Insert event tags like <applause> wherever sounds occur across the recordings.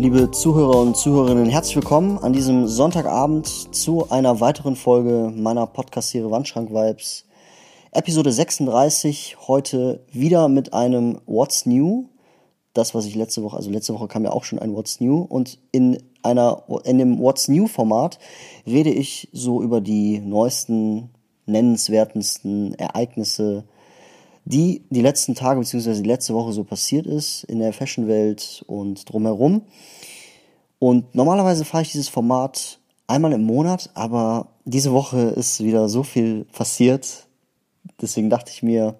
Liebe Zuhörer und Zuhörerinnen, herzlich willkommen an diesem Sonntagabend zu einer weiteren Folge meiner Podcast-Serie Wandschrank Vibes. Episode 36, heute wieder mit einem What's New. Das, was ich letzte Woche, also letzte Woche kam ja auch schon ein What's New und in einer, in dem What's New Format rede ich so über die neuesten, nennenswertesten Ereignisse die die letzten Tage bzw. die letzte Woche so passiert ist in der Fashionwelt und drumherum. Und normalerweise fahre ich dieses Format einmal im Monat, aber diese Woche ist wieder so viel passiert. Deswegen dachte ich mir,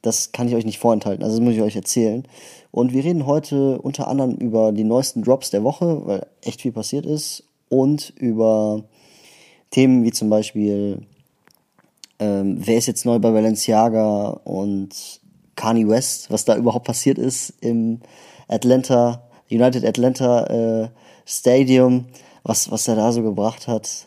das kann ich euch nicht vorenthalten, also das muss ich euch erzählen. Und wir reden heute unter anderem über die neuesten Drops der Woche, weil echt viel passiert ist, und über Themen wie zum Beispiel ähm, wer ist jetzt neu bei Balenciaga und Kanye West, was da überhaupt passiert ist im Atlanta, United Atlanta äh, Stadium, was, was er da so gebracht hat.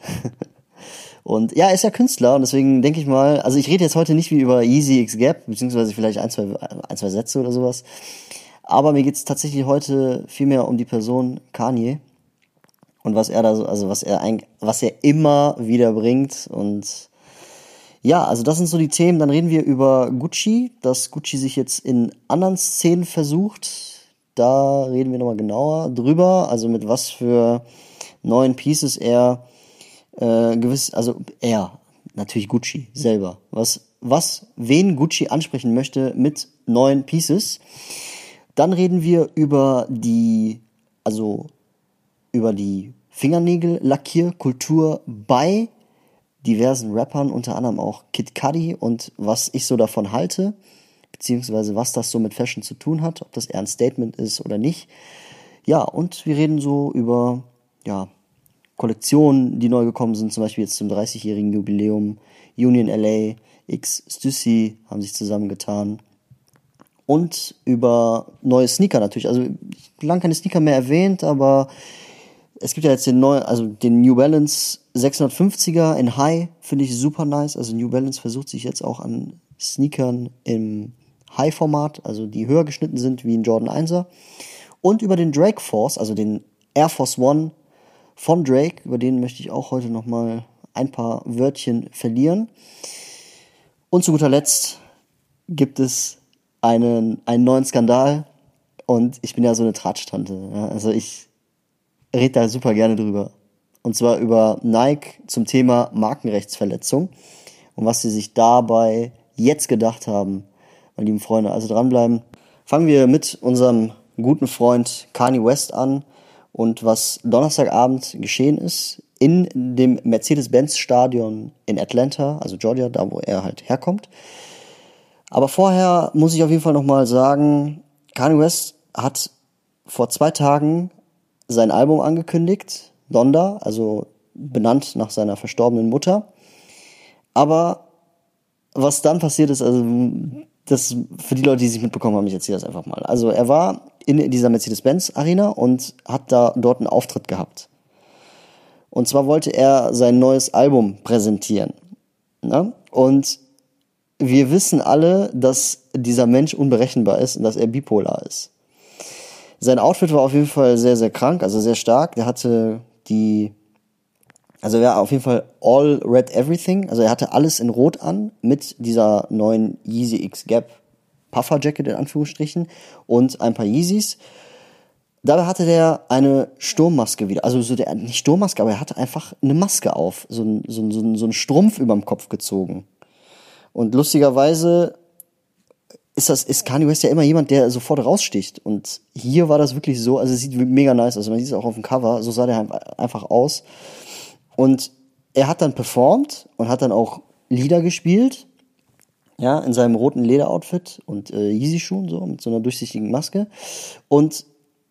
<laughs> und ja, er ist ja Künstler und deswegen denke ich mal, also ich rede jetzt heute nicht wie über Easy X Gap, beziehungsweise vielleicht ein, zwei, ein, zwei Sätze oder sowas. Aber mir geht es tatsächlich heute vielmehr um die Person Kanye und was er da so, also was er ein, was er immer wieder bringt und ja, also das sind so die Themen. Dann reden wir über Gucci, dass Gucci sich jetzt in anderen Szenen versucht. Da reden wir nochmal genauer drüber. Also mit was für neuen Pieces er äh, gewiss, also er, natürlich Gucci selber. Was, was, wen Gucci ansprechen möchte mit neuen Pieces. Dann reden wir über die, also über die Fingernägel-Lackierkultur bei diversen Rappern, unter anderem auch Kid Cudi und was ich so davon halte, beziehungsweise was das so mit Fashion zu tun hat, ob das eher ein Statement ist oder nicht. Ja, und wir reden so über, ja, Kollektionen, die neu gekommen sind, zum Beispiel jetzt zum 30-jährigen Jubiläum, Union LA, X Stussy haben sich zusammengetan. Und über neue Sneaker natürlich. Also, lange keine Sneaker mehr erwähnt, aber es gibt ja jetzt den neuen, also den New Balance 650er in High, finde ich super nice. Also New Balance versucht sich jetzt auch an Sneakern im High-Format, also die höher geschnitten sind wie ein Jordan 1er. Und über den Drake Force, also den Air Force One von Drake, über den möchte ich auch heute nochmal ein paar Wörtchen verlieren. Und zu guter Letzt gibt es einen, einen neuen Skandal. Und ich bin ja so eine Tratschtante. Ja? Also ich rede da super gerne drüber. Und zwar über Nike zum Thema Markenrechtsverletzung und was sie sich dabei jetzt gedacht haben, meine lieben Freunde. Also dranbleiben. Fangen wir mit unserem guten Freund Kanye West an und was Donnerstagabend geschehen ist in dem Mercedes-Benz-Stadion in Atlanta, also Georgia, da wo er halt herkommt. Aber vorher muss ich auf jeden Fall nochmal sagen, Kanye West hat vor zwei Tagen sein Album angekündigt, Donda, also benannt nach seiner verstorbenen Mutter. Aber was dann passiert ist, also das für die Leute, die sich mitbekommen haben, ich erzähle das einfach mal. Also er war in dieser Mercedes-Benz-Arena und hat da dort einen Auftritt gehabt. Und zwar wollte er sein neues Album präsentieren. Ne? Und wir wissen alle, dass dieser Mensch unberechenbar ist und dass er bipolar ist. Sein Outfit war auf jeden Fall sehr, sehr krank, also sehr stark. Der hatte die, also er war auf jeden Fall all red everything. Also er hatte alles in Rot an mit dieser neuen Yeezy X Gap Puffer Jacket in Anführungsstrichen und ein paar Yeezys. Dabei hatte der eine Sturmmaske wieder. Also so der, nicht Sturmmaske, aber er hatte einfach eine Maske auf. So ein, so ein, so ein, so ein Strumpf überm Kopf gezogen. Und lustigerweise ist das, ist Kanye West ja immer jemand, der sofort raussticht. Und hier war das wirklich so, also es sieht mega nice aus. Man sieht es auch auf dem Cover, so sah der einfach aus. Und er hat dann performt und hat dann auch Lieder gespielt. Ja, in seinem roten Lederoutfit und äh, Yeezy-Schuhen, so, mit so einer durchsichtigen Maske. Und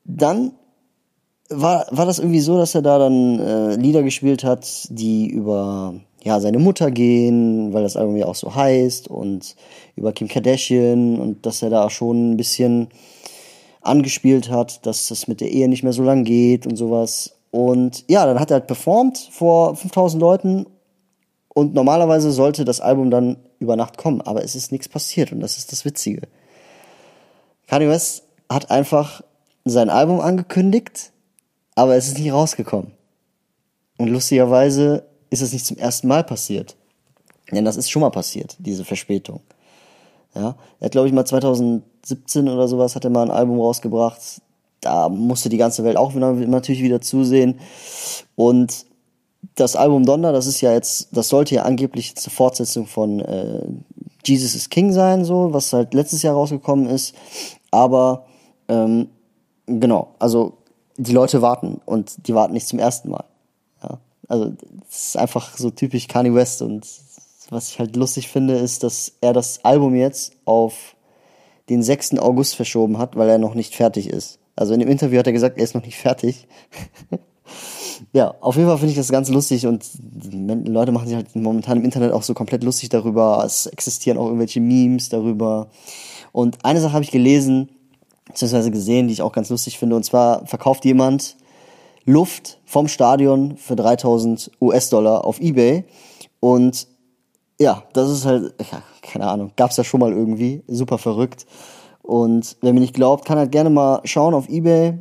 dann war, war das irgendwie so, dass er da dann äh, Lieder gespielt hat, die über ja, seine Mutter gehen, weil das Album ja auch so heißt und über Kim Kardashian und dass er da schon ein bisschen angespielt hat, dass das mit der Ehe nicht mehr so lang geht und sowas. Und ja, dann hat er halt performt vor 5000 Leuten und normalerweise sollte das Album dann über Nacht kommen, aber es ist nichts passiert und das ist das Witzige. Kanye West hat einfach sein Album angekündigt, aber es ist nicht rausgekommen. Und lustigerweise ist es nicht zum ersten Mal passiert. Denn das ist schon mal passiert, diese Verspätung. Ja, er hat, glaube ich, mal 2017 oder sowas hat er mal ein Album rausgebracht. Da musste die ganze Welt auch wieder, natürlich wieder zusehen. Und das Album Donner, das ist ja jetzt, das sollte ja angeblich jetzt eine Fortsetzung von äh, Jesus is King sein, so, was halt letztes Jahr rausgekommen ist. Aber ähm, genau, also die Leute warten und die warten nicht zum ersten Mal. Ja, also das ist einfach so typisch Kanye West und was ich halt lustig finde, ist, dass er das Album jetzt auf den 6. August verschoben hat, weil er noch nicht fertig ist. Also in dem Interview hat er gesagt, er ist noch nicht fertig. <laughs> ja, auf jeden Fall finde ich das ganz lustig und Leute machen sich halt momentan im Internet auch so komplett lustig darüber. Es existieren auch irgendwelche Memes darüber. Und eine Sache habe ich gelesen, beziehungsweise gesehen, die ich auch ganz lustig finde. Und zwar verkauft jemand Luft vom Stadion für 3000 US-Dollar auf Ebay. Und ja, das ist halt, ja, keine Ahnung, gab's ja schon mal irgendwie, super verrückt. Und wer mir nicht glaubt, kann halt gerne mal schauen auf Ebay.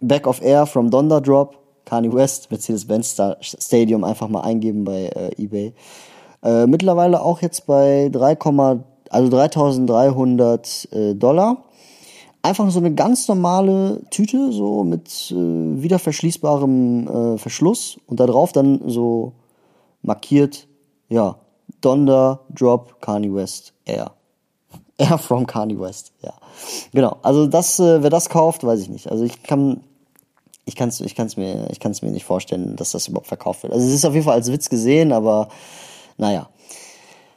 Back of Air from Donda Drop, Kanye West, Mercedes-Benz Stadium einfach mal eingeben bei äh, Ebay. Äh, mittlerweile auch jetzt bei 3, also 3300 äh, Dollar. Einfach so eine ganz normale Tüte, so mit äh, wieder verschließbarem äh, Verschluss und da drauf dann so markiert, ja, Donda Drop Kanye West Air. Air from Kanye West, ja. Genau, also das, äh, wer das kauft, weiß ich nicht. Also ich kann, ich kann es ich kann's mir, ich kann's mir nicht vorstellen, dass das überhaupt verkauft wird. Also es ist auf jeden Fall als Witz gesehen, aber naja.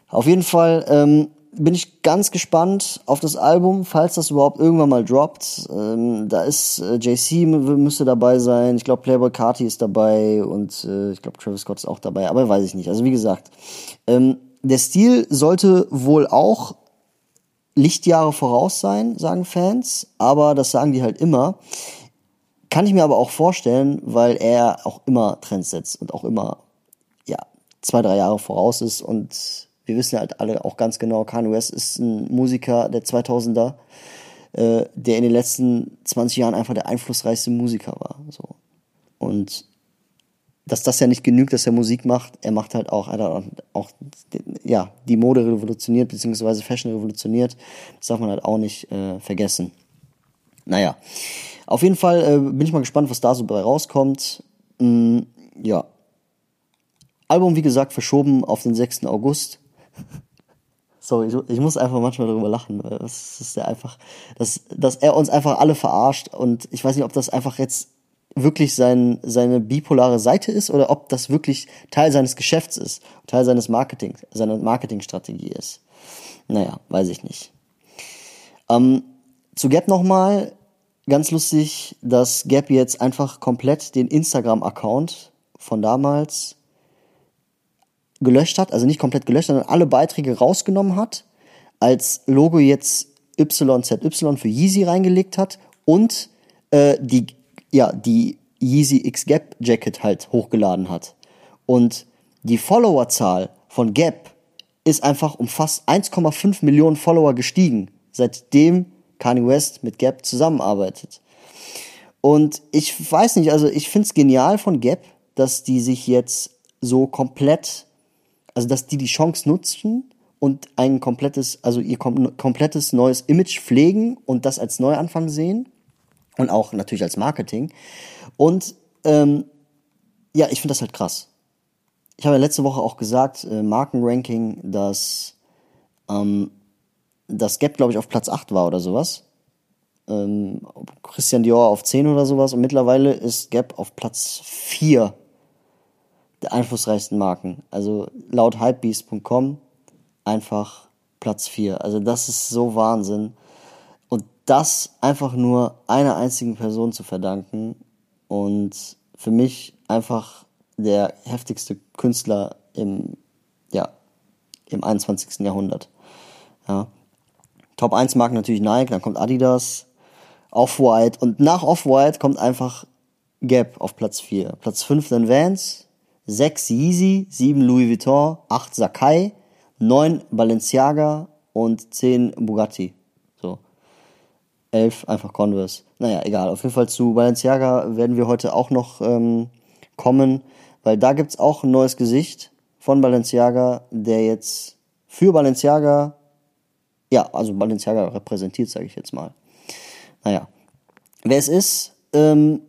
Auf jeden Fall ähm, bin ich ganz gespannt auf das Album, falls das überhaupt irgendwann mal droppt. Ähm, da ist äh, JC müsste dabei sein, ich glaube Playboy Carti ist dabei und äh, ich glaube Travis Scott ist auch dabei, aber weiß ich nicht. Also wie gesagt, ähm, der Stil sollte wohl auch Lichtjahre voraus sein, sagen Fans, aber das sagen die halt immer. Kann ich mir aber auch vorstellen, weil er auch immer Trends setzt und auch immer, ja, zwei, drei Jahre voraus ist und wir wissen halt alle auch ganz genau, Kanye West ist ein Musiker der 2000er, äh, der in den letzten 20 Jahren einfach der einflussreichste Musiker war. So. Und dass das ja nicht genügt, dass er Musik macht, er macht halt auch, er hat auch ja, die Mode revolutioniert, beziehungsweise Fashion revolutioniert. Das darf man halt auch nicht äh, vergessen. Naja, auf jeden Fall äh, bin ich mal gespannt, was da so bei rauskommt. Mm, ja. Album, wie gesagt, verschoben auf den 6. August. <laughs> Sorry, ich, ich, muss einfach manchmal darüber lachen. Das ist ja einfach, dass, dass er uns einfach alle verarscht und ich weiß nicht, ob das einfach jetzt wirklich sein, seine bipolare Seite ist oder ob das wirklich Teil seines Geschäfts ist, Teil seines Marketing, seiner Marketingstrategie ist. Naja, weiß ich nicht. Ähm, zu Gap nochmal, ganz lustig, dass Gap jetzt einfach komplett den Instagram-Account von damals gelöscht hat, also nicht komplett gelöscht, sondern alle Beiträge rausgenommen hat, als Logo jetzt YZY für Yeezy reingelegt hat und äh, die, ja, die Yeezy X Gap Jacket halt hochgeladen hat. Und die Followerzahl von Gap ist einfach um fast 1,5 Millionen Follower gestiegen, seitdem Kanye West mit Gap zusammenarbeitet. Und ich weiß nicht, also ich find's genial von Gap, dass die sich jetzt so komplett also dass die die Chance nutzen und ein komplettes, also ihr komplettes neues Image pflegen und das als Neuanfang sehen und auch natürlich als Marketing. Und ähm, ja, ich finde das halt krass. Ich habe ja letzte Woche auch gesagt, äh, Markenranking, dass ähm, das Gap, glaube ich, auf Platz 8 war oder sowas. Ähm, Christian Dior auf 10 oder sowas. Und mittlerweile ist Gap auf Platz 4 der einflussreichsten Marken. Also laut hypebeast.com einfach Platz 4. Also das ist so Wahnsinn. Das einfach nur einer einzigen Person zu verdanken und für mich einfach der heftigste Künstler im im 21. Jahrhundert. Ja. Top 1 Marken natürlich Nike, dann kommt Adidas, Off-White und nach Off-White kommt einfach Gap auf Platz 4. Platz 5 dann Vans, 6 Yeezy, 7 Louis Vuitton, 8 Sakai, 9 Balenciaga und 10 Bugatti. So. 11 einfach Converse. Naja, egal. Auf jeden Fall zu Balenciaga werden wir heute auch noch ähm, kommen, weil da gibt's auch ein neues Gesicht von Balenciaga, der jetzt für Balenciaga, ja, also Balenciaga repräsentiert, sage ich jetzt mal. Naja, wer es ist, ähm,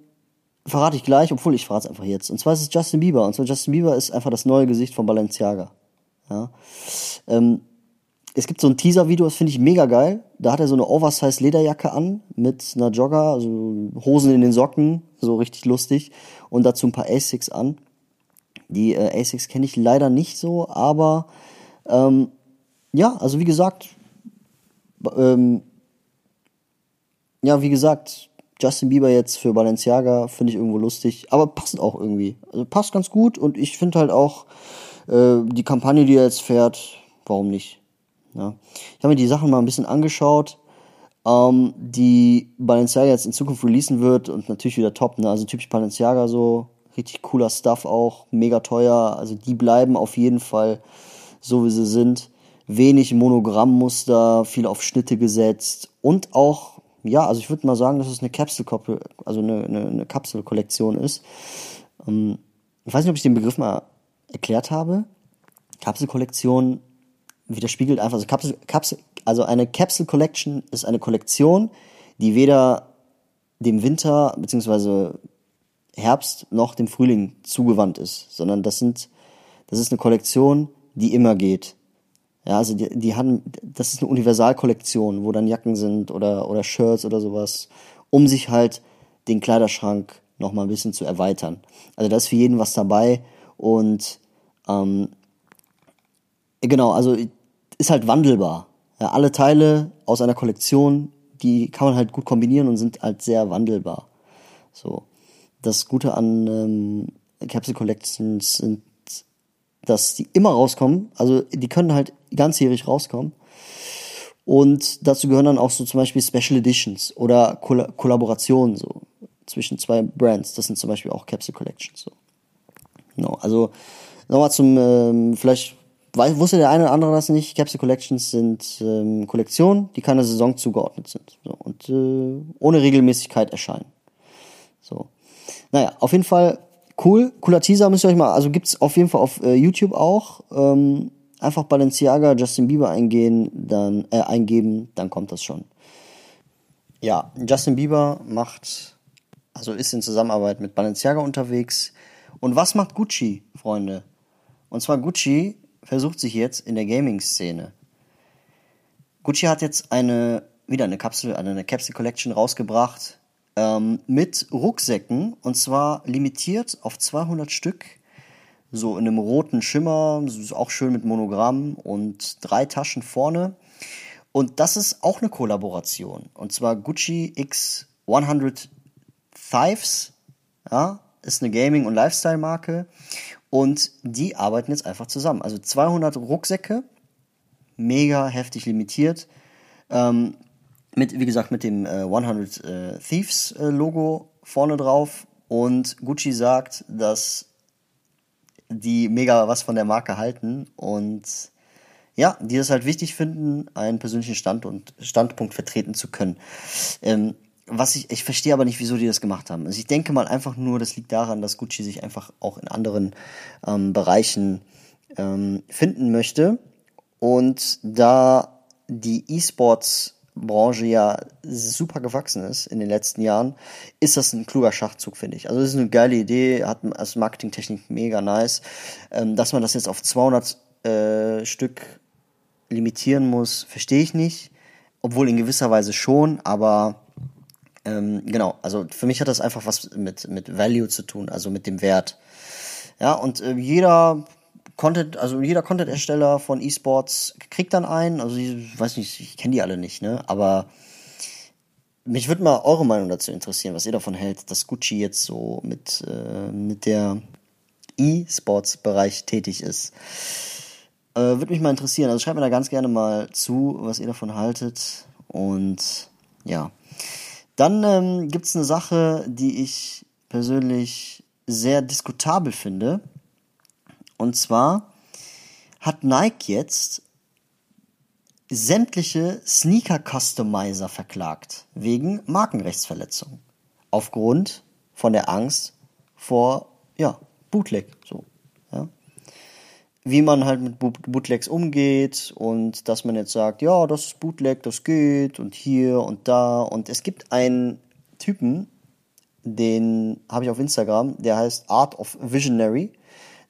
verrate ich gleich, obwohl ich verrate es einfach jetzt. Und zwar ist es Justin Bieber. Und zwar Justin Bieber ist einfach das neue Gesicht von Balenciaga. Ja. Ähm, es gibt so ein Teaser-Video, das finde ich mega geil. Da hat er so eine Oversize Lederjacke an mit einer Jogger, also Hosen in den Socken, so richtig lustig. Und dazu ein paar Asics an. Die äh, Asics kenne ich leider nicht so, aber ähm, ja, also wie gesagt, ähm, ja, wie gesagt, Justin Bieber jetzt für Balenciaga finde ich irgendwo lustig, aber passt auch irgendwie. Also passt ganz gut und ich finde halt auch äh, die Kampagne, die er jetzt fährt, warum nicht? Ja. Ich habe mir die Sachen mal ein bisschen angeschaut, ähm, die Balenciaga jetzt in Zukunft releasen wird und natürlich wieder top, ne? Also typisch Balenciaga so, richtig cooler Stuff auch, mega teuer. Also die bleiben auf jeden Fall so, wie sie sind. Wenig Monogrammmuster, viel auf Schnitte gesetzt und auch ja, also ich würde mal sagen, dass es eine Capsule, also eine, eine, eine Kapselkollektion ist. Ähm, ich weiß nicht, ob ich den Begriff mal erklärt habe. Kapselkollektion widerspiegelt einfach, also Kapsel, Kapsel, also eine Capsule Collection ist eine Kollektion, die weder dem Winter bzw. Herbst noch dem Frühling zugewandt ist, sondern das sind, das ist eine Kollektion, die immer geht. Ja, also die, die haben, das ist eine Universalkollektion, wo dann Jacken sind oder, oder Shirts oder sowas, um sich halt den Kleiderschrank noch mal ein bisschen zu erweitern. Also da ist für jeden was dabei und ähm, genau, also ist halt wandelbar. Ja, alle Teile aus einer Kollektion, die kann man halt gut kombinieren und sind halt sehr wandelbar. So. Das Gute an ähm, Capsule Collections sind dass die immer rauskommen. Also die können halt ganzjährig rauskommen. Und dazu gehören dann auch so zum Beispiel Special Editions oder Koll Kollaborationen so zwischen zwei Brands. Das sind zum Beispiel auch Capsule Collections. So. Genau. Also nochmal zum, ähm, vielleicht weiß, wusste der eine oder andere das nicht. Capsule Collections sind ähm, Kollektionen, die keiner Saison zugeordnet sind so, und äh, ohne Regelmäßigkeit erscheinen. So. Naja, auf jeden Fall Cool, cooler Teaser müsst ihr euch mal, also gibt's auf jeden Fall auf äh, YouTube auch. Ähm, einfach Balenciaga, Justin Bieber eingehen, dann äh, eingeben, dann kommt das schon. Ja, Justin Bieber macht, also ist in Zusammenarbeit mit Balenciaga unterwegs. Und was macht Gucci, Freunde? Und zwar Gucci versucht sich jetzt in der Gaming-Szene. Gucci hat jetzt eine, wieder eine Kapsel, eine Capsule Collection rausgebracht ähm, mit Rucksäcken und zwar limitiert auf 200 Stück, so in einem roten Schimmer, auch schön mit Monogramm und drei Taschen vorne. Und das ist auch eine Kollaboration und zwar Gucci X 100 Thieves, ja, ist eine Gaming- und Lifestyle-Marke und die arbeiten jetzt einfach zusammen. Also 200 Rucksäcke, mega heftig limitiert. Ähm, mit, wie gesagt, mit dem äh, 100 äh, Thieves äh, Logo vorne drauf. Und Gucci sagt, dass die mega was von der Marke halten und ja, die es halt wichtig finden, einen persönlichen Stand und Standpunkt vertreten zu können. Ähm, was ich, ich verstehe aber nicht, wieso die das gemacht haben. Also ich denke mal einfach nur, das liegt daran, dass Gucci sich einfach auch in anderen ähm, Bereichen ähm, finden möchte. Und da die E-Sports Branche ja super gewachsen ist in den letzten Jahren, ist das ein kluger Schachzug, finde ich. Also das ist eine geile Idee, hat als Marketingtechnik mega nice. Ähm, dass man das jetzt auf 200 äh, Stück limitieren muss, verstehe ich nicht. Obwohl in gewisser Weise schon, aber ähm, genau, also für mich hat das einfach was mit, mit Value zu tun, also mit dem Wert. Ja, und äh, jeder Content, also jeder Content-Ersteller von E-Sports kriegt dann einen. Also ich weiß nicht, ich kenne die alle nicht, ne? Aber mich würde mal eure Meinung dazu interessieren, was ihr davon hält, dass Gucci jetzt so mit, äh, mit der E-Sports-Bereich tätig ist. Äh, Würde mich mal interessieren. Also schreibt mir da ganz gerne mal zu, was ihr davon haltet. Und ja. Dann ähm, gibt es eine Sache, die ich persönlich sehr diskutabel finde. Und zwar hat Nike jetzt sämtliche Sneaker-Customizer verklagt wegen Markenrechtsverletzung. Aufgrund von der Angst vor ja, Bootleg. So. Wie man halt mit Bootlegs umgeht und dass man jetzt sagt, ja, das ist Bootleg, das geht und hier und da. Und es gibt einen Typen, den habe ich auf Instagram, der heißt Art of Visionary.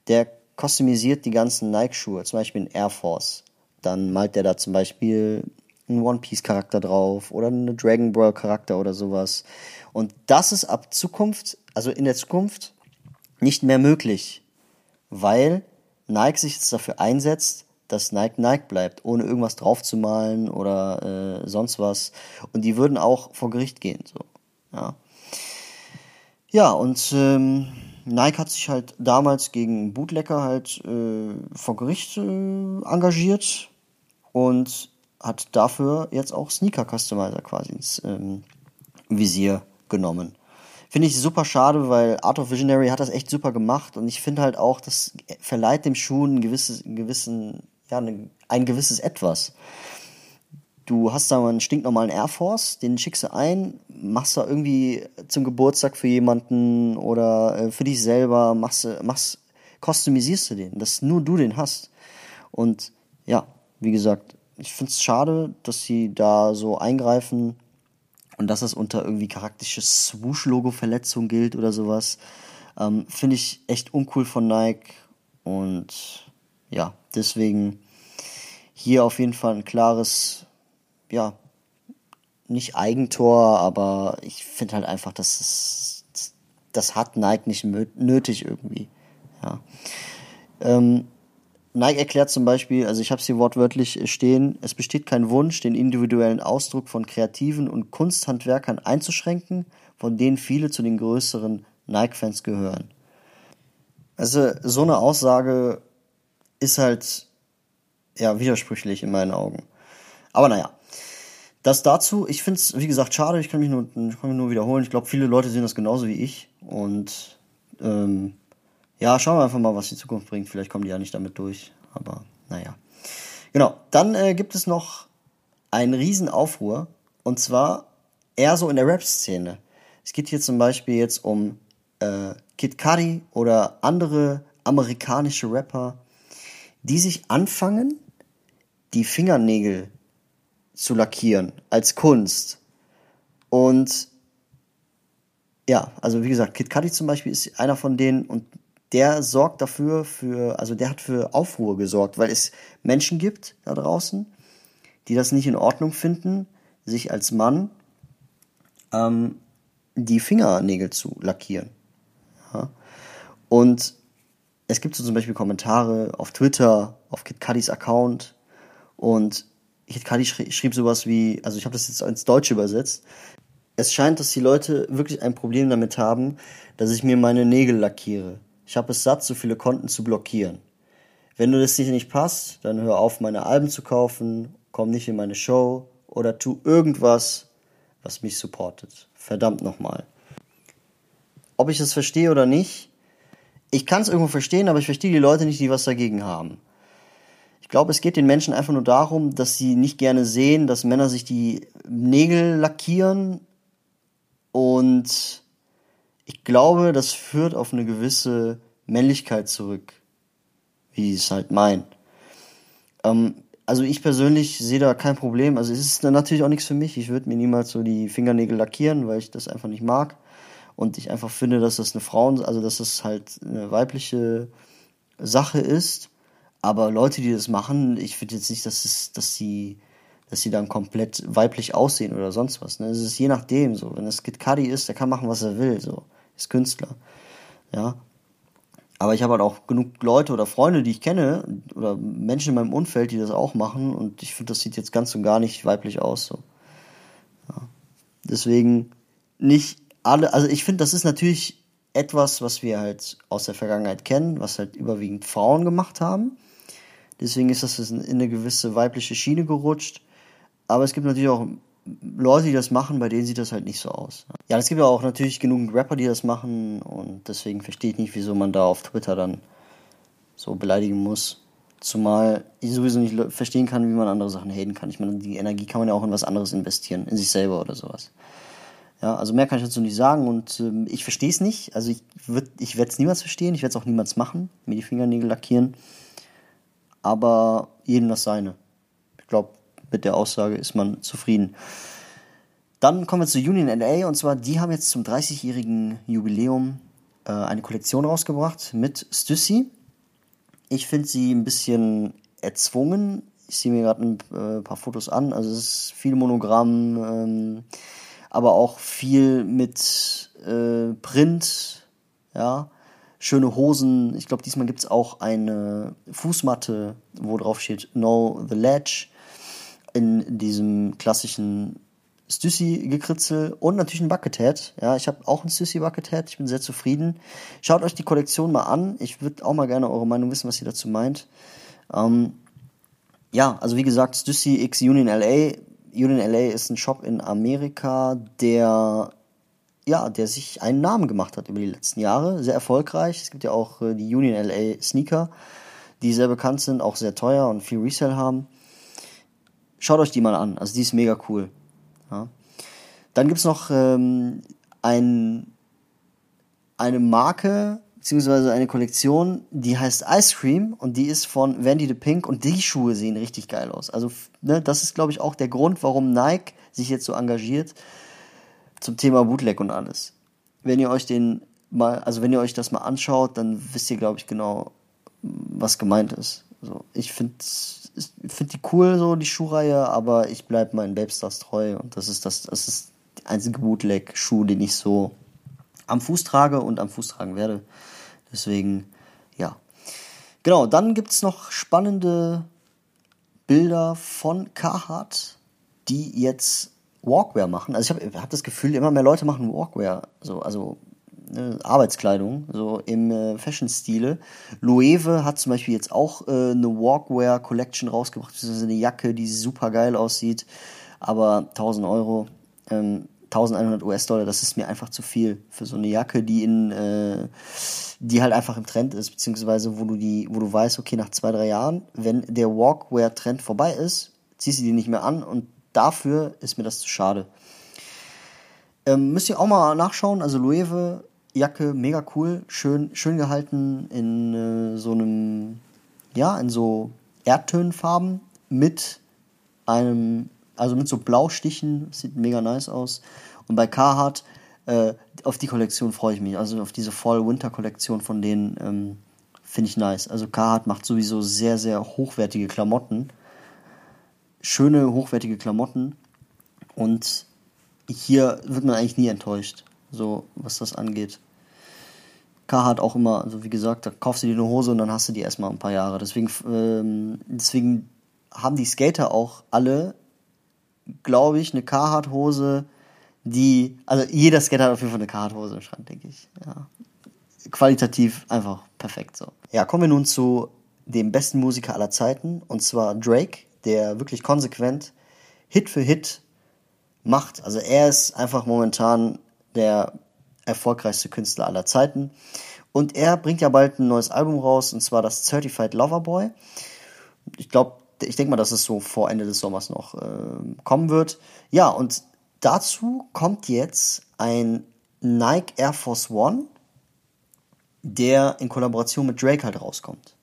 Der customisiert die ganzen Nike-Schuhe, zum Beispiel in Air Force. Dann malt der da zum Beispiel einen One Piece Charakter drauf oder einen Dragon Ball Charakter oder sowas. Und das ist ab Zukunft, also in der Zukunft, nicht mehr möglich, weil Nike sich jetzt dafür einsetzt, dass Nike Nike bleibt, ohne irgendwas draufzumalen oder äh, sonst was. Und die würden auch vor Gericht gehen. So. Ja, ja und ähm, Nike hat sich halt damals gegen Bootlegger halt äh, vor Gericht äh, engagiert und hat dafür jetzt auch Sneaker Customizer quasi ins ähm, Visier genommen. Finde ich super schade, weil Art of Visionary hat das echt super gemacht und ich finde halt auch, das verleiht dem Schuh ein gewisses, gewissen, ja, ein gewisses Etwas. Du hast da mal einen stinknormalen Air Force, den schickst du ein, machst da irgendwie zum Geburtstag für jemanden oder äh, für dich selber, machst, machst, customisierst du den, dass nur du den hast. Und ja, wie gesagt, ich finde es schade, dass sie da so eingreifen und dass das unter irgendwie charakterische Swoosh-Logo-Verletzung gilt oder sowas. Ähm, finde ich echt uncool von Nike und ja, deswegen hier auf jeden Fall ein klares ja, nicht Eigentor, aber ich finde halt einfach, dass es, das hat Nike nicht nötig irgendwie. Ja. Ähm, Nike erklärt zum Beispiel, also ich habe es hier wortwörtlich stehen, es besteht kein Wunsch, den individuellen Ausdruck von Kreativen und Kunsthandwerkern einzuschränken, von denen viele zu den größeren Nike-Fans gehören. Also so eine Aussage ist halt ja widersprüchlich in meinen Augen. Aber naja, das dazu, ich finde es, wie gesagt, schade, ich kann mich nur, kann mich nur wiederholen. Ich glaube, viele Leute sehen das genauso wie ich. Und ähm, ja, schauen wir einfach mal, was die Zukunft bringt. Vielleicht kommen die ja nicht damit durch. Aber naja. Genau, dann äh, gibt es noch einen Riesenaufruhr. Und zwar eher so in der Rap-Szene. Es geht hier zum Beispiel jetzt um äh, Kid Cudi oder andere amerikanische Rapper, die sich anfangen, die Fingernägel zu lackieren als Kunst. Und ja, also wie gesagt, Kid Cudi zum Beispiel ist einer von denen und der sorgt dafür, für, also der hat für Aufruhr gesorgt, weil es Menschen gibt da draußen, die das nicht in Ordnung finden, sich als Mann ähm, die Fingernägel zu lackieren. Ja? Und es gibt so zum Beispiel Kommentare auf Twitter, auf Kid Cudis Account und Kadi schrieb, schrieb sowas wie, also ich habe das jetzt ins Deutsche übersetzt. Es scheint, dass die Leute wirklich ein Problem damit haben, dass ich mir meine Nägel lackiere. Ich habe es satt, so viele Konten zu blockieren. Wenn du das dir nicht passt, dann hör auf, meine Alben zu kaufen, komm nicht in meine Show oder tu irgendwas, was mich supportet. Verdammt nochmal. Ob ich das verstehe oder nicht, ich kann es irgendwo verstehen, aber ich verstehe die Leute nicht, die was dagegen haben. Ich glaube, es geht den Menschen einfach nur darum, dass sie nicht gerne sehen, dass Männer sich die Nägel lackieren. Und ich glaube, das führt auf eine gewisse Männlichkeit zurück, wie es halt meinen. Ähm, also ich persönlich sehe da kein Problem. Also es ist natürlich auch nichts für mich. Ich würde mir niemals so die Fingernägel lackieren, weil ich das einfach nicht mag. Und ich einfach finde, dass das eine Frauen, also dass das halt eine weibliche Sache ist. Aber Leute, die das machen, ich finde jetzt nicht, dass es, dass sie, dass sie dann komplett weiblich aussehen oder sonst was. Ne? Es ist je nachdem so. Wenn es Kid Cudi ist, der kann machen, was er will. So, ist Künstler. Ja. Aber ich habe halt auch genug Leute oder Freunde, die ich kenne, oder Menschen in meinem Umfeld, die das auch machen. Und ich finde, das sieht jetzt ganz und gar nicht weiblich aus. So. Ja. Deswegen nicht alle, also ich finde, das ist natürlich etwas, was wir halt aus der Vergangenheit kennen, was halt überwiegend Frauen gemacht haben Deswegen ist das in eine gewisse weibliche Schiene gerutscht. Aber es gibt natürlich auch Leute, die das machen, bei denen sieht das halt nicht so aus. Ja, es gibt ja auch natürlich genug Rapper, die das machen und deswegen verstehe ich nicht, wieso man da auf Twitter dann so beleidigen muss. Zumal ich sowieso nicht verstehen kann, wie man andere Sachen haten kann. Ich meine, die Energie kann man ja auch in was anderes investieren, in sich selber oder sowas. Ja, also mehr kann ich dazu nicht sagen und ähm, ich verstehe es nicht. Also ich, ich werde es niemals verstehen, ich werde es auch niemals machen, mir die Fingernägel lackieren. Aber jedem das seine. Ich glaube, mit der Aussage ist man zufrieden. Dann kommen wir zu Union LA und zwar, die haben jetzt zum 30-jährigen Jubiläum äh, eine Kollektion rausgebracht mit Stussy. Ich finde sie ein bisschen erzwungen. Ich sehe mir gerade ein äh, paar Fotos an. Also es ist viel Monogramm, ähm, aber auch viel mit äh, Print, ja. Schöne Hosen. Ich glaube, diesmal gibt es auch eine Fußmatte, wo drauf steht Know the Ledge. In diesem klassischen Stussy-Gekritzel und natürlich ein Buckethead. Ja, ich habe auch ein Stussy-Buckethead. Ich bin sehr zufrieden. Schaut euch die Kollektion mal an. Ich würde auch mal gerne eure Meinung wissen, was ihr dazu meint. Ähm, ja, also wie gesagt, Stussy X Union LA. Union LA ist ein Shop in Amerika, der ja, der sich einen Namen gemacht hat über die letzten Jahre. Sehr erfolgreich. Es gibt ja auch äh, die Union LA Sneaker, die sehr bekannt sind, auch sehr teuer und viel Resale haben. Schaut euch die mal an. Also die ist mega cool. Ja. Dann gibt es noch ähm, ein, eine Marke, beziehungsweise eine Kollektion, die heißt Ice Cream und die ist von Vandy the Pink und die Schuhe sehen richtig geil aus. Also, ne, das ist, glaube ich, auch der Grund, warum Nike sich jetzt so engagiert zum Thema Bootleg und alles. Wenn ihr euch den mal, also wenn ihr euch das mal anschaut, dann wisst ihr, glaube ich, genau, was gemeint ist. Also, ich finde ich finde die cool, so die Schuhreihe, aber ich bleibe meinen Babestars treu und das ist das, das ist der einzige Bootleg-Schuh, den ich so am Fuß trage und am Fuß tragen werde. Deswegen, ja. Genau, dann gibt es noch spannende Bilder von Carhartt, die jetzt Walkwear machen. Also ich habe hab das Gefühl, immer mehr Leute machen Walkwear. So, also äh, Arbeitskleidung, so im äh, Fashion-Stile. Loewe hat zum Beispiel jetzt auch äh, eine Walkwear-Collection rausgebracht, ist eine Jacke, die super geil aussieht, aber 1000 Euro, ähm, 1100 US-Dollar, das ist mir einfach zu viel für so eine Jacke, die in, äh, die halt einfach im Trend ist, beziehungsweise wo du die, wo du weißt, okay, nach zwei, drei Jahren, wenn der Walkwear-Trend vorbei ist, ziehst du die nicht mehr an und dafür ist mir das zu schade. Ähm, müsst ihr auch mal nachschauen. Also Loewe Jacke, mega cool, schön, schön gehalten in äh, so einem, ja, in so Erdtönenfarben mit einem, also mit so Blaustichen, sieht mega nice aus. Und bei Carhartt, äh, auf die Kollektion freue ich mich, also auf diese Fall-Winter-Kollektion von denen ähm, finde ich nice. Also Carhartt macht sowieso sehr, sehr hochwertige Klamotten, schöne, hochwertige Klamotten und hier wird man eigentlich nie enttäuscht so was das angeht. K hat auch immer, also wie gesagt, da kaufst du dir eine Hose und dann hast du die erstmal ein paar Jahre. Deswegen, ähm, deswegen haben die Skater auch alle, glaube ich, eine Carhartt-Hose, die, also jeder Skater hat auf jeden Fall eine Carhartt-Hose im Schrank, denke ich. Ja. Qualitativ einfach perfekt so. Ja, kommen wir nun zu dem besten Musiker aller Zeiten und zwar Drake, der wirklich konsequent Hit für Hit macht. Also er ist einfach momentan der erfolgreichste Künstler aller Zeiten. Und er bringt ja bald ein neues Album raus, und zwar das Certified Lover Boy. Ich glaube, ich denke mal, dass es so vor Ende des Sommers noch äh, kommen wird. Ja, und dazu kommt jetzt ein Nike Air Force One, der in Kollaboration mit Drake halt rauskommt.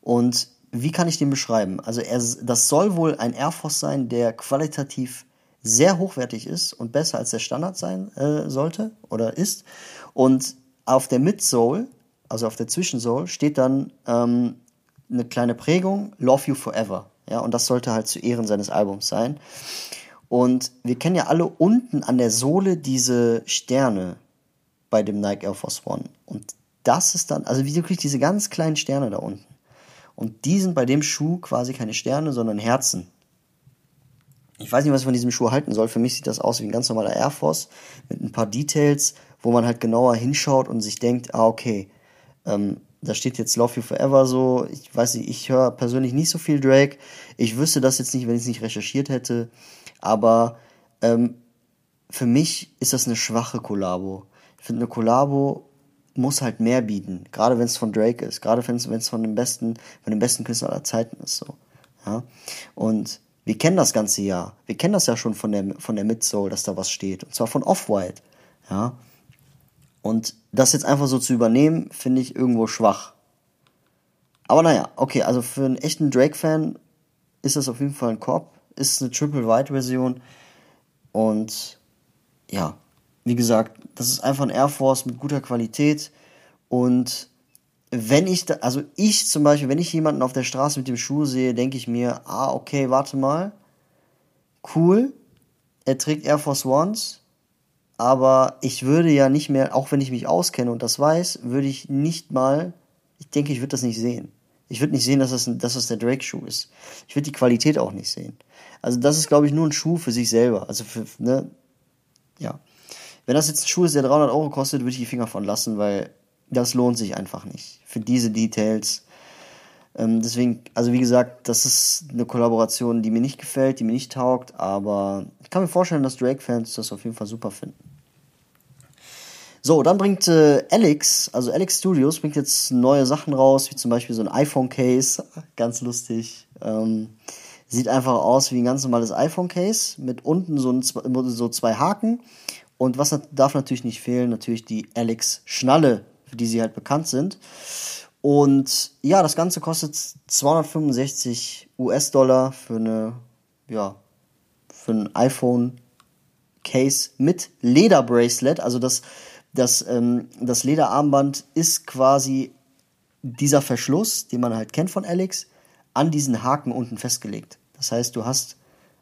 Und wie kann ich den beschreiben? Also er, das soll wohl ein Air Force sein, der qualitativ sehr hochwertig ist und besser als der Standard sein äh, sollte oder ist. Und auf der Midsole, also auf der Zwischensole, steht dann ähm, eine kleine Prägung, Love You Forever. Ja, und das sollte halt zu Ehren seines Albums sein. Und wir kennen ja alle unten an der Sohle diese Sterne bei dem Nike Air Force One. Und das ist dann, also wie wirklich diese ganz kleinen Sterne da unten. Und die sind bei dem Schuh quasi keine Sterne, sondern Herzen. Ich weiß nicht, was ich von diesem Schuh halten soll. Für mich sieht das aus wie ein ganz normaler Air Force mit ein paar Details, wo man halt genauer hinschaut und sich denkt, ah, okay, ähm, da steht jetzt Love You Forever so. Ich weiß nicht, ich höre persönlich nicht so viel Drake. Ich wüsste das jetzt nicht, wenn ich es nicht recherchiert hätte. Aber ähm, für mich ist das eine schwache Kollabo. Ich finde, eine Kollabo muss halt mehr bieten. Gerade wenn es von Drake ist. Gerade wenn es von dem besten, von besten Künstler aller Zeiten ist. So. Ja? Und wir kennen das ganze Jahr. Wir kennen das ja schon von der, von der Mid-Soul, dass da was steht. Und zwar von Off-White. Ja. Und das jetzt einfach so zu übernehmen, finde ich irgendwo schwach. Aber naja, okay, also für einen echten Drake-Fan ist das auf jeden Fall ein Korb. Ist eine Triple-White-Version. Und ja, wie gesagt, das ist einfach ein Air Force mit guter Qualität. Und wenn ich da, also ich zum Beispiel, wenn ich jemanden auf der Straße mit dem Schuh sehe, denke ich mir, ah, okay, warte mal. Cool. Er trägt Air Force Ones. Aber ich würde ja nicht mehr, auch wenn ich mich auskenne und das weiß, würde ich nicht mal, ich denke, ich würde das nicht sehen. Ich würde nicht sehen, dass das, dass das der Drake-Schuh ist. Ich würde die Qualität auch nicht sehen. Also das ist, glaube ich, nur ein Schuh für sich selber. Also für, ne, ja. Wenn das jetzt ein Schuh ist, der 300 Euro kostet, würde ich die Finger von lassen, weil das lohnt sich einfach nicht. Für diese Details. Ähm, deswegen, also wie gesagt, das ist eine Kollaboration, die mir nicht gefällt, die mir nicht taugt, aber ich kann mir vorstellen, dass Drake-Fans das auf jeden Fall super finden. So, dann bringt äh, Alex, also Alex Studios, bringt jetzt neue Sachen raus, wie zum Beispiel so ein iPhone-Case, <laughs> ganz lustig. Ähm, sieht einfach aus wie ein ganz normales iPhone-Case mit unten so, ein, so zwei Haken. Und was darf natürlich nicht fehlen, natürlich die Alex-Schnalle, für die sie halt bekannt sind. Und ja, das Ganze kostet 265 US-Dollar für eine, ja, für ein iPhone Case mit Lederbracelet. Also das, das, ähm, das Lederarmband ist quasi dieser Verschluss, den man halt kennt von Alex, an diesen Haken unten festgelegt. Das heißt, du hast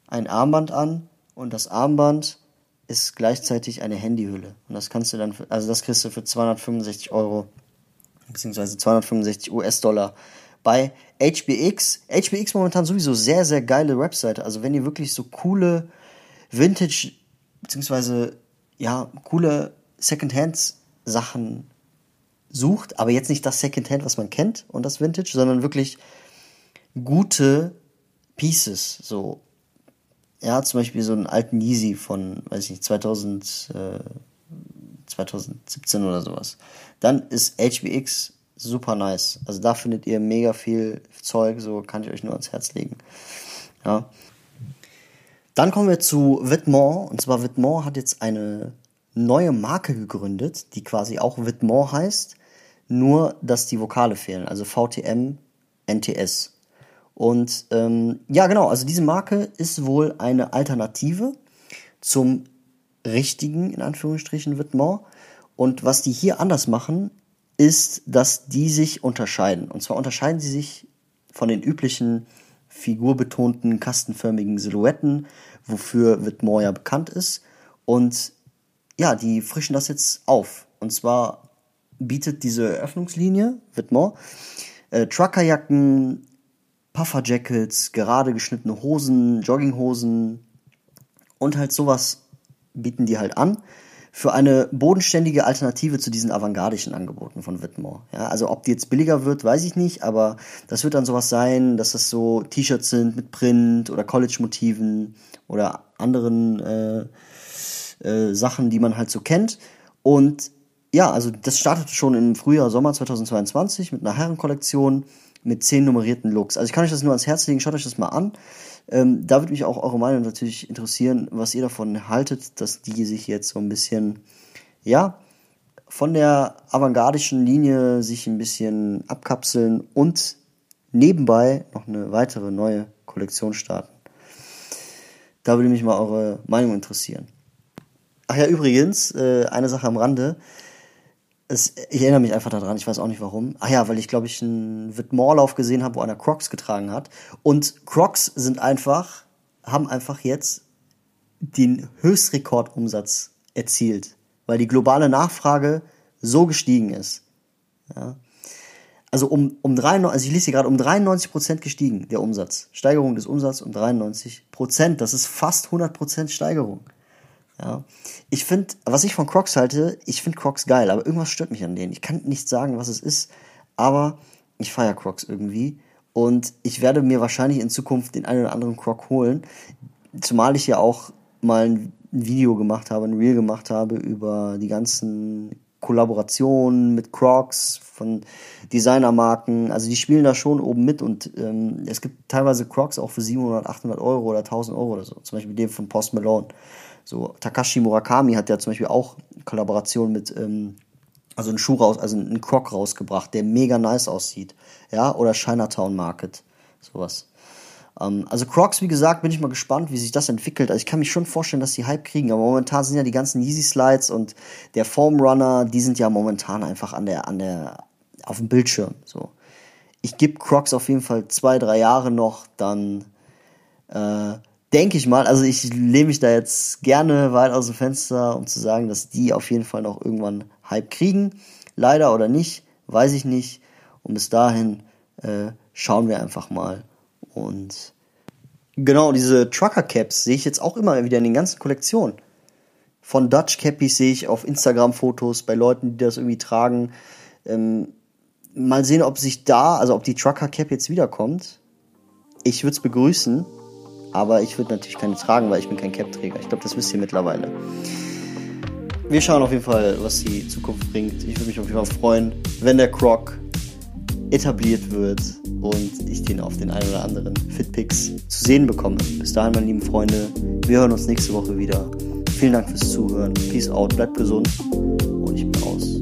ein Armband an und das Armband ist gleichzeitig eine Handyhülle. Und das kannst du dann, für, also das kriegst du für 265 Euro, beziehungsweise 265 US-Dollar bei HBX. HBX momentan sowieso sehr, sehr geile Webseite. Also wenn ihr wirklich so coole Vintage, beziehungsweise, ja, coole Secondhand-Sachen sucht, aber jetzt nicht das Secondhand, was man kennt und das Vintage, sondern wirklich gute Pieces, so ja, zum Beispiel so einen alten Yeezy von, weiß ich nicht, 2000, äh, 2017 oder sowas. Dann ist HBX super nice. Also da findet ihr mega viel Zeug, so kann ich euch nur ans Herz legen. Ja. Dann kommen wir zu Vetements. Und zwar Vetements hat jetzt eine neue Marke gegründet, die quasi auch Vetements heißt, nur dass die Vokale fehlen. Also VTM NTS. Und ähm, ja, genau, also diese Marke ist wohl eine Alternative zum richtigen, in Anführungsstrichen, Vêtement. Und was die hier anders machen, ist, dass die sich unterscheiden. Und zwar unterscheiden sie sich von den üblichen figurbetonten, kastenförmigen Silhouetten, wofür Vêtement ja bekannt ist. Und ja, die frischen das jetzt auf. Und zwar bietet diese Öffnungslinie, Vêtement, äh, Truckerjacken, Pufferjackets, gerade geschnittene Hosen, Jogginghosen und halt sowas bieten die halt an für eine bodenständige Alternative zu diesen avantgardischen Angeboten von Whitmore. Ja, also ob die jetzt billiger wird, weiß ich nicht, aber das wird dann sowas sein, dass das so T-Shirts sind mit Print oder College-Motiven oder anderen äh, äh, Sachen, die man halt so kennt. Und ja, also das startete schon im Frühjahr, Sommer 2022 mit einer Herrenkollektion mit zehn nummerierten Looks. Also ich kann euch das nur ans Herz legen, schaut euch das mal an. Ähm, da würde mich auch eure Meinung natürlich interessieren, was ihr davon haltet, dass die sich jetzt so ein bisschen, ja, von der avantgardischen Linie sich ein bisschen abkapseln und nebenbei noch eine weitere neue Kollektion starten. Da würde mich mal eure Meinung interessieren. Ach ja, übrigens, äh, eine Sache am Rande es, ich erinnere mich einfach daran, ich weiß auch nicht warum. Ah ja, weil ich glaube ich einen Whitmore-Lauf gesehen habe, wo einer Crocs getragen hat. Und Crocs sind einfach, haben einfach jetzt den Höchstrekordumsatz erzielt, weil die globale Nachfrage so gestiegen ist. Ja. Also um, um 93, also ich lese hier gerade um 93 Prozent gestiegen, der Umsatz. Steigerung des Umsatzes um 93 Prozent. Das ist fast 100 Prozent Steigerung. Ja. Ich finde, was ich von Crocs halte, ich finde Crocs geil, aber irgendwas stört mich an denen. Ich kann nicht sagen, was es ist, aber ich feiere Crocs irgendwie. Und ich werde mir wahrscheinlich in Zukunft den einen oder anderen Croc holen. Zumal ich ja auch mal ein Video gemacht habe, ein Reel gemacht habe über die ganzen Kollaborationen mit Crocs von Designermarken. Also die spielen da schon oben mit und ähm, es gibt teilweise Crocs auch für 700, 800 Euro oder 1000 Euro oder so. Zum Beispiel den von Post Malone. So Takashi Murakami hat ja zum Beispiel auch Kollaboration mit ähm, also einen Schuh raus, also einen Croc rausgebracht, der mega nice aussieht. Ja, oder Chinatown Market. Sowas. Ähm, also Crocs, wie gesagt, bin ich mal gespannt, wie sich das entwickelt. Also ich kann mich schon vorstellen, dass die Hype kriegen, aber momentan sind ja die ganzen Yeezy Slides und der Foam Runner, die sind ja momentan einfach an der, an der, auf dem Bildschirm. So. Ich gebe Crocs auf jeden Fall zwei, drei Jahre noch, dann äh, denke ich mal, also ich lehne mich da jetzt gerne weit aus dem Fenster, um zu sagen, dass die auf jeden Fall noch irgendwann Hype kriegen. Leider oder nicht, weiß ich nicht. Und bis dahin äh, schauen wir einfach mal. Und genau, diese Trucker Caps sehe ich jetzt auch immer wieder in den ganzen Kollektionen. Von Dutch Cappies sehe ich auf Instagram Fotos bei Leuten, die das irgendwie tragen. Ähm, mal sehen, ob sich da, also ob die Trucker Cap jetzt wiederkommt. Ich würde es begrüßen, aber ich würde natürlich keine tragen, weil ich bin kein Cap-Träger. Ich glaube, das wisst ihr mittlerweile. Wir schauen auf jeden Fall, was die Zukunft bringt. Ich würde mich auf jeden Fall freuen, wenn der Croc etabliert wird und ich den auf den einen oder anderen Fitpicks zu sehen bekomme. Bis dahin, meine lieben Freunde, wir hören uns nächste Woche wieder. Vielen Dank fürs Zuhören. Peace out, bleibt gesund und ich bin aus.